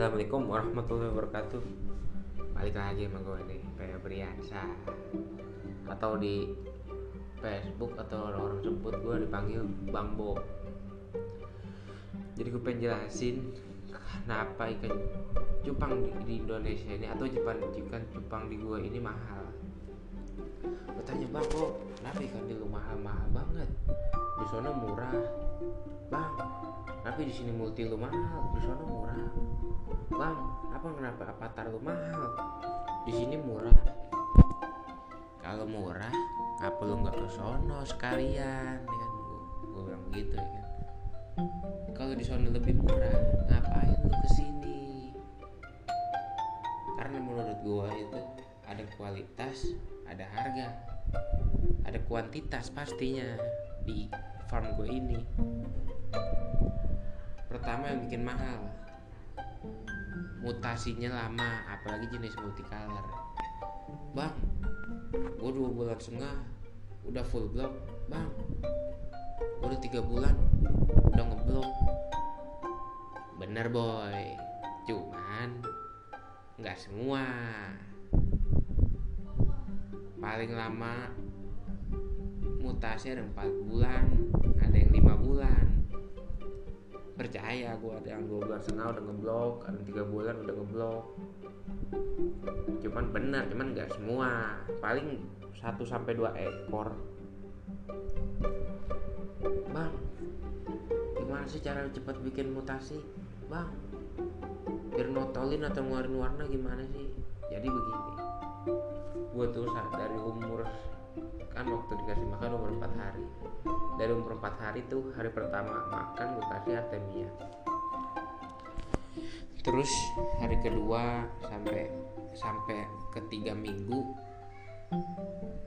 Assalamualaikum warahmatullahi wabarakatuh. Balik lagi sama gue nih Briansa. Atau di Facebook Atau orang-orang sebut gue dipanggil Bang Jadi gue pengen jelasin Kenapa ikan cupang di, Indonesia ini Atau ikan cupang di gue ini mahal Gue tanya Bang Bob Kenapa ikan di lu mahal-mahal banget Di sana murah. Bang tapi di sini multi lu mahal di sana murah. Bang apa kenapa? Avatar lu mahal? Di sini murah. Kalau murah ngapa lu nggak ke sono sekalian? Ya kan? Gue bilang gitu ya kan? Kalau di sono lebih murah ngapain lu ke sini karena menurut gue itu ada kualitas ada harga. Ada kuantitas pastinya di farm gue ini. Pertama yang bikin mahal mutasinya lama apalagi jenis multicolor. Bang gue dua bulan setengah udah full block bang. Gue udah tiga bulan udah ngeblok. Bener boy. Cuman nggak semua paling lama mutasi ada empat bulan ada yang lima bulan. Percaya gue ada yang dua bulan setengah udah ngeblok ada yang tiga bulan udah ngeblok. Cuman benar cuman nggak semua. Paling satu sampai dua ekor. Bang gimana sih cara cepat bikin mutasi? Bang biar notolin atau ngeluarin warna gimana sih? Jadi begini gue tuh dari umur kan waktu dikasih makan umur 4 hari. Dari umur 4 hari tuh hari pertama makan gue kasih artemia. Terus hari kedua sampai sampai ketiga minggu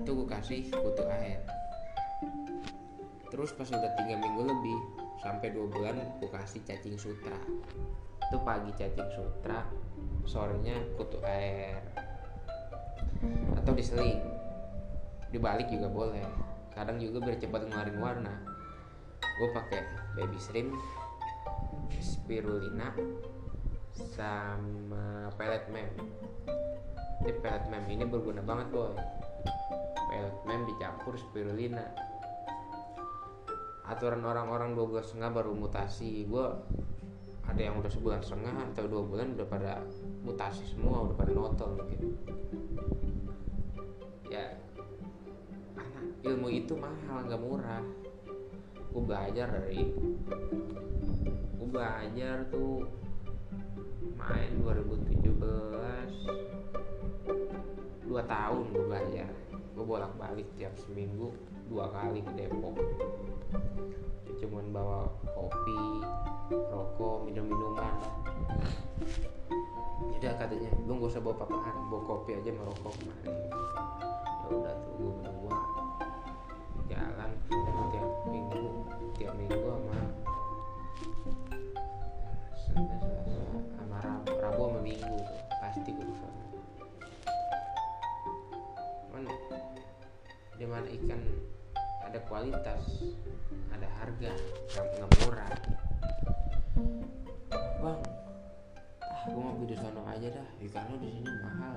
itu gue kasih kutu air. Terus pas udah tiga minggu lebih sampai dua bulan gue kasih cacing sutra. Itu pagi cacing sutra sorenya kutu air atau diseling. Dibalik juga boleh. Kadang juga biar cepat ngeluarin warna. Gue pakai baby shrimp spirulina sama pellet mem. Ini pellet mem ini berguna banget boy. Pellet mem dicampur spirulina. Aturan orang-orang dua bulan setengah baru mutasi. Gue ada yang udah sebulan setengah atau dua bulan udah pada mutasi semua udah pada notol mungkin itu mahal nggak murah. Gue belajar dari gue belajar tuh main 2017 dua tahun gue belajar. Gue bolak balik tiap seminggu dua kali ke Depok. Cuman bawa kopi rokok minum minuman jadi katanya lu gak usah bawa apa-apaan bawa kopi aja sama rokok kemarin. Ya udah tuh gue berdua jalan tiap minggu tiap minggu sama Senin Selasa sama Rabu, Rabu sama Minggu pasti gue ke sana. Mana ikan ada kualitas ada harga nggak murah. Bang ah gue mau di sono aja dah ikan lo di sini mahal.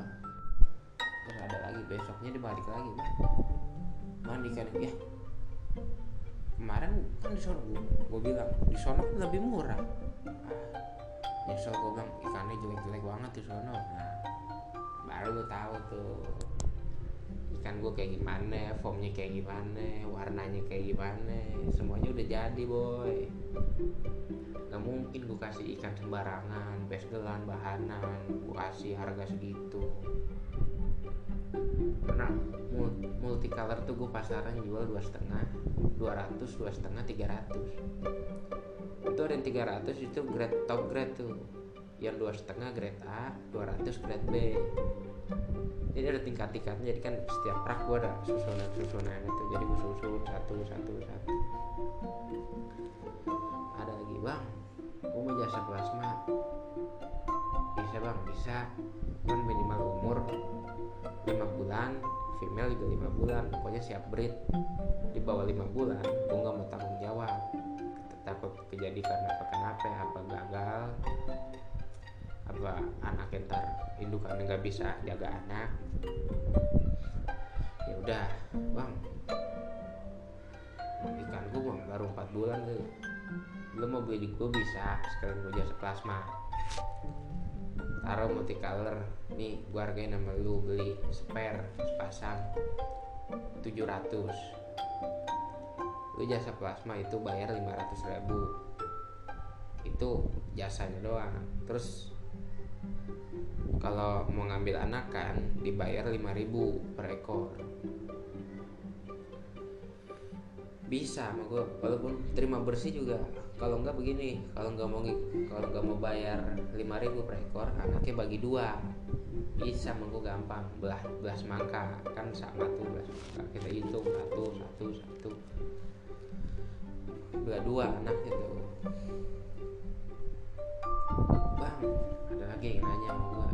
Terus ada lagi besoknya dibalik lagi bang mana ikan ya. Kemarin kan di sono gue, bilang di sono kan lebih murah. Ah nyesel gue bilang ikannya jelek-jelek banget di sono nah baru lu tahu tuh ikan gue kayak gimana formnya kayak gimana warnanya kayak gimana semuanya udah jadi boy. Nggak mungkin gue kasih ikan sembarangan besgelan bahanan gue kasih harga segitu karena multicolor tuh gue pasaran jual dua setengah dua ratus dua setengah tiga ratus. Itu ada yang tiga ratus itu grade top grade tuh. Yang dua setengah grade A 200 grade B. Jadi ada tingkat-tingkatnya jadi kan setiap rak gue ada susunan susunan itu. Jadi gue susun satu satu satu. Ada lagi bang. Gue mau jasa plasma bang bisa. Kan minimal umur 5 bulan female juga 5 bulan pokoknya siap breed. Di bawah 5 bulan gue nggak mau tanggung jawab. Takut kejadian karena apa kenapa apa gagal. Tiba-tiba anak ntar indukan nggak bisa jaga anak. Ya udah bang. Ikan gue bang baru 4 bulan tuh. Lu mau beli gue bisa. Sekalian gue jasa plasma taruh multicolor. Nih gue hargain nama lu beli spare sepasang. 700 lu jasa plasma itu bayar 500 ribu. Itu jasanya doang. Terus kalau mau ngambil anak kan dibayar 5000 per ekor. Bisa sama walaupun terima bersih juga kalau nggak begini kalau nggak mau kalau nggak mau bayar 5000 per ekor anaknya bagi dua. Bisa mau gampang belah belah semangka. Kan sama tuh belah semangka. Kita hitung satu satu satu. Belah dua anak itu. Bang ada lagi yang nanya sama gua.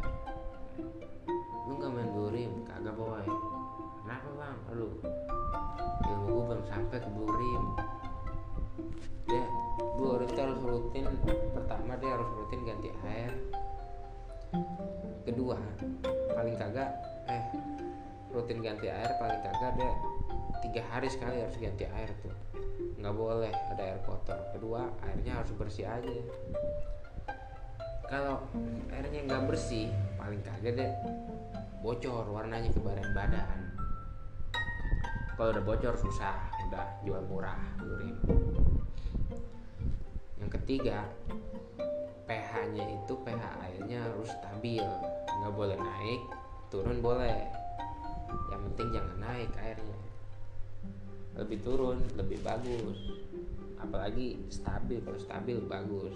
Lu nggak main burim? Kagak boy. Kenapa bang? Aduh. Ilmu gua belum sampai ke itu harus rutin. Pertama dia harus rutin ganti air. Kedua paling kagak eh rutin ganti air paling kagak dia tiga hari sekali harus ganti air tuh. Nggak boleh ada air kotor. Kedua airnya harus bersih aja. Kalau airnya nggak bersih paling kagak deh bocor warnanya ke badan badan kalau udah bocor susah. Udah jual murah yang ketiga pH nya itu pH airnya harus stabil nggak boleh naik turun boleh. Yang penting jangan naik airnya. Lebih turun lebih bagus. Apalagi stabil kalau stabil bagus.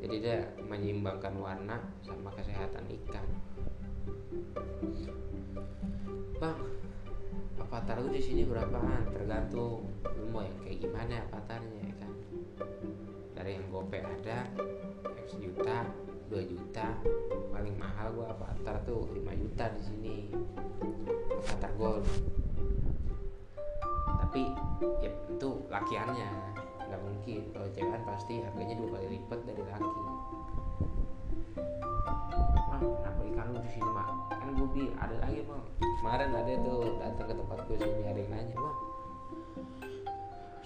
Jadi dia menyeimbangkan warna sama kesehatan ikan avatar lu di sini berapaan? Tergantung lu mau yang kayak gimana avatarnya ya kan? Dari yang gope ada X juta 2 juta paling mahal gua avatar tuh 5 juta di sini. Avatar gold. Tapi ya itu lakiannya. Nggak mungkin. Kalau cewek pasti harganya dua kali lipat dari laki kenapa ikan lu di sini mak kan gue bi ada lagi bang kemarin ada tuh datang ke tempat gue sini ada yang nanya bang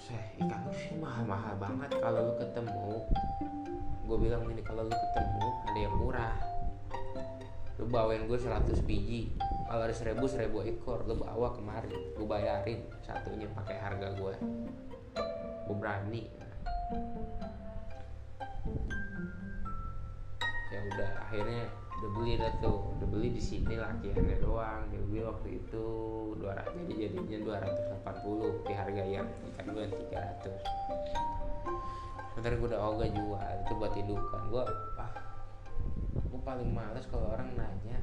saya ikan lu sih mahal-mahal banget kalau lu ketemu. Gue bilang gini kalau lu ketemu ada yang murah. Lu bawain gue 100 biji. Kalau ada seribu seribu ekor lu bawa kemarin. Gue bayarin satunya pakai harga gue gue berani. Ya udah akhirnya udah beli dah tuh udah beli di sini lakiannya doang. Dia beli waktu itu 200 jadi jadinya 280 di harga yang ikan gue 300 sebentar gue udah ogah jual itu buat indukan. Gue ah gue paling males kalau orang nanya.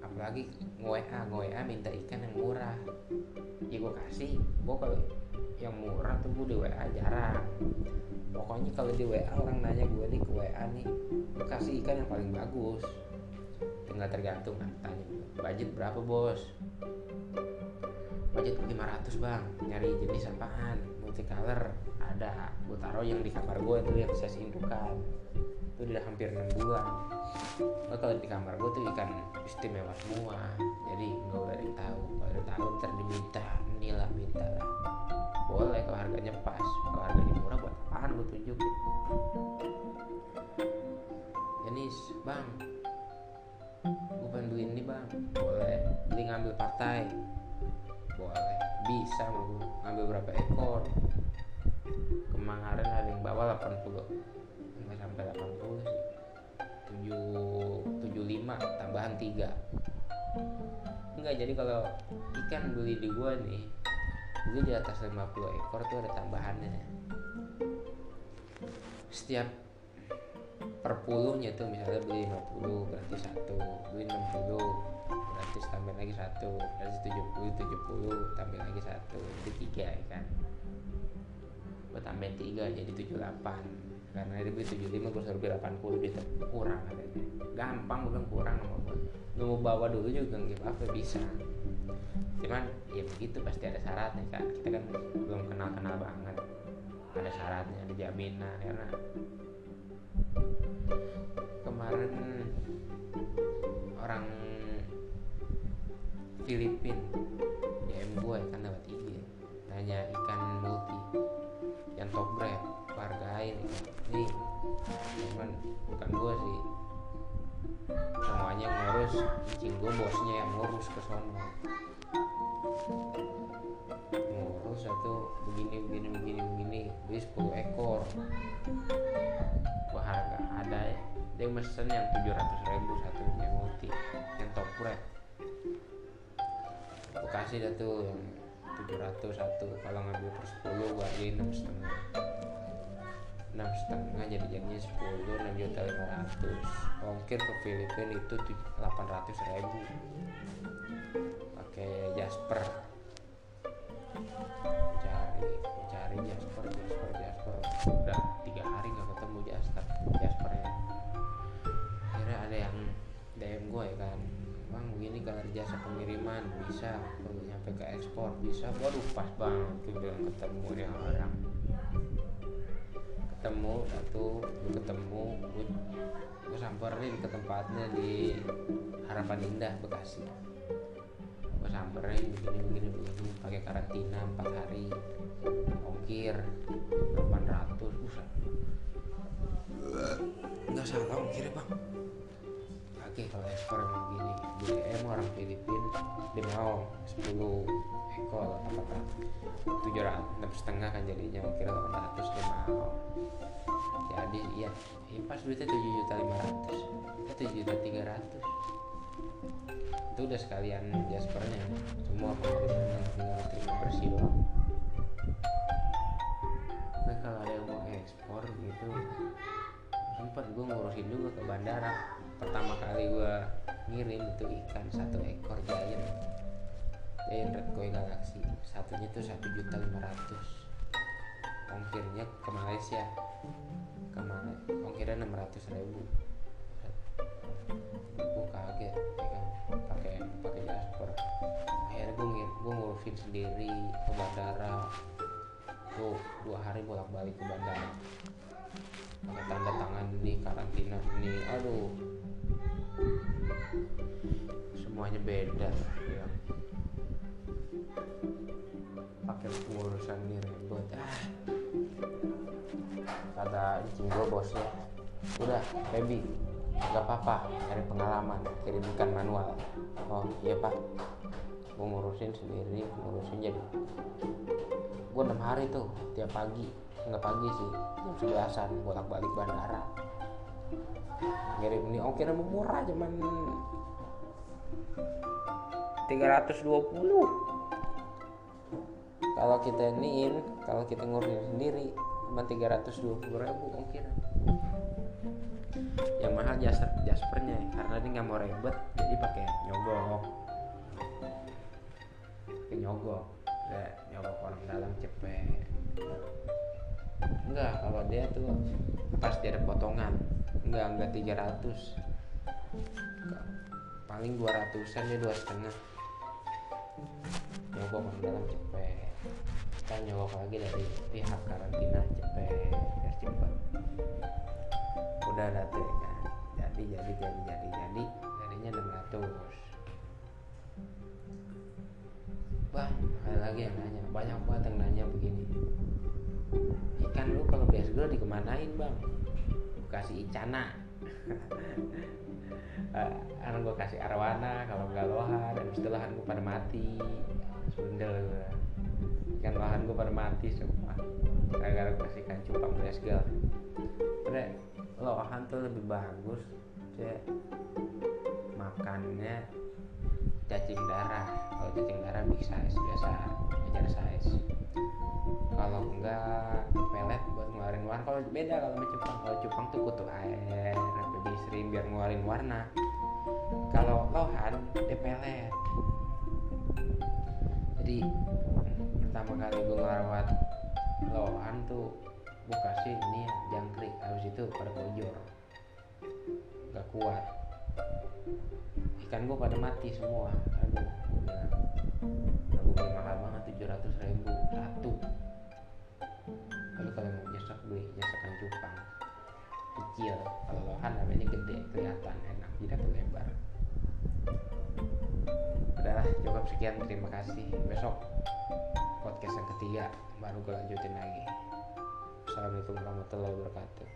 Apalagi nge-WA nge-WA minta ikan yang murah. Ya gue kasih gue kalau yang murah tuh gue di WA jarang pokoknya kalau di WA orang nanya gue nih ke WA nih gue kasih ikan yang paling bagus. Tinggal tergantung kan? Tanya budget berapa bos? Budget 500 bang. Nyari jenis apaan? Multicolor. Ada. Gue taruh yang di kamar gue itu yang saya indukan itu udah hampir 6 bulan. Oh, kalau di kamar gue tuh ikan istimewa semua. Jadi nggak boleh ada yang tahu. Kalau ada tahu ntar diminta. Inilah minta lah. Boleh kalau harganya pas. Kalau harganya murah apaan gue tunjukin Yanis bang. Gue pengen beli ini bang. Boleh. Beli ngambil partai. Boleh. Bisa mau ngambil berapa ekor. Kemarin ada yang bawa 80 nggak sampai 80 sih. 7 75 tambahan 3 enggak jadi kalau ikan beli di gua nih gue di atas 50 ekor tuh ada tambahannya setiap per puluhnya tuh misalnya beli 50 berarti satu beli 60 berarti tambah lagi satu berarti 70 70 tambah lagi satu jadi tiga ya kan? Gue tambahin tiga jadi 78 karena dia beli 75 gue suruh beli 80 dia kurang katanya. Gampang gue bilang kurang sama gue lu mau bawa dulu juga nggak apa bisa. Cuman ya begitu pasti ada syaratnya kan kita kan belum kenal kenal banget ada syaratnya ada jaminan karena kemarin orang Filipin DM gue kan dapat IG nanya ikan multi yang top grade hargain nih cuman bukan gue sih. Semuanya ngurus cing gue bosnya yang ngurus ke sono satu begini begini begini begini. Beli 10 ekor. Gua harga ada dia mesen yang 700 ribu satu yang multi yang top grade gua kasih dah tuh yang 700 satu. Kalau ngambil per 10 gua beli enam setengah. Enam setengah jadi jadinya 10 enam juta lima ratus. Ongkir ke Filipina itu 800 ribu. Pakai Jasper cari cari Jasper Jasper Jasper. Udah tiga hari nggak ketemu Jasper Jaspernya akhirnya ada yang DM gue ya kan. Bang begini kalau jasa pengiriman bisa. Kalau nyampe ke ekspor bisa. Waduh pas banget tuh bilang ketemu dia orang. Ketemu satu ketemu gue, samperin ke tempatnya di Harapan Indah Bekasi samperin begini begini begini pakai karantina 4 hari ongkir 800 usah nggak salah ongkirnya bang. Oke kalau ekspor emang gini BM orang Filipin dia mau 10 ekor apa tujuh ratus enam setengah kan jadinya ongkir 800 dia mau. Jadi iya. Ya pas duitnya tujuh juta lima ratus eh tujuh juta tiga ratus itu udah sekalian jaspernya. Semua pengiriman tinggal terima bersih doang. Nah kalau ada yang mau ekspor gitu sempat gue ngurusin juga ke bandara. Pertama kali gue ngirim itu ikan satu ekor giant. Giant red koi galaxy. Satunya tuh satu juta lima ratus. Ongkirnya ke Malaysia. Ke Malaysia ongkirnya enam ratus ribu gue kaget ya kan? Pakai pakai Jasper akhirnya gue gue ngurusin sendiri ke bandara. Tuh dua hari bolak balik ke bandara. Pakai tanda tangan ini karantina ini. Aduh. Semuanya beda ya. Pakai pengurusan ini ribet. Ah. Kata incing gue bosnya udah baby nggak apa-apa cari pengalaman kirimkan manual. Oh iya pak. Gue ngurusin sendiri ngurusin jadi. Gue enam hari tuh tiap pagi. Nggak pagi sih jam sebelasan bolak balik bandara. Ngirim ini ongkirnya murah cuman 320 kalau kita iniin kalau kita ngurusin sendiri cuma 320 ribu ongkir yang mahal jasper jaspernya karena dia nggak mau ribet jadi pakai nyogok. Pakai nyogok ya nyogok orang dalam cepet. Enggak kalau dia tuh pasti ada potongan enggak enggak 300 enggak. paling 200an dia dua setengah nyogok orang dalam cepet. Kita nyogok lagi dari pihak karantina cepet biar cepet udah ada tuh ya kan? Jadi jadi jadi jadi jadi jadinya 600 bang ada lagi yang nanya. Banyak banget yang nanya begini. Ikan lu kalau biasa gue dikemanain bang? Gue kasih icana. Uh, gue kasih arwana kalau nggak lohan dan setelah gue pada mati. Sundel ikan lohan gue pada mati semua. Gara-gara kasih ikan cupang bresgel udah lohan tuh lebih bagus cek makannya cacing darah. Kalau cacing darah big size biasa ajar size. Kalau enggak pelet buat ngeluarin warna. Kalau beda kalau sama cupang. Kalau cupang tuh kutu air baby shrimp biar ngeluarin warna. Kalau lohan dia pelet. Jadi pertama kali gue ngerawat lohan tuh gue kasih ini ya, jangkrik habis itu pada kojor gak kuat. Ikan gue pada mati semua. Aduh udah udah gue beli mahal banget 700 ribu satu. Kalau mau nyesek beli nyesekan cupang. Kecil kalau lohan rame-ramenya gede kelihatan enak aku lebar udahlah cukup sekian terima kasih. Besok podcast yang ketiga baru gue lanjutin lagi Assalamualaikum warahmatullahi wabarakatuh.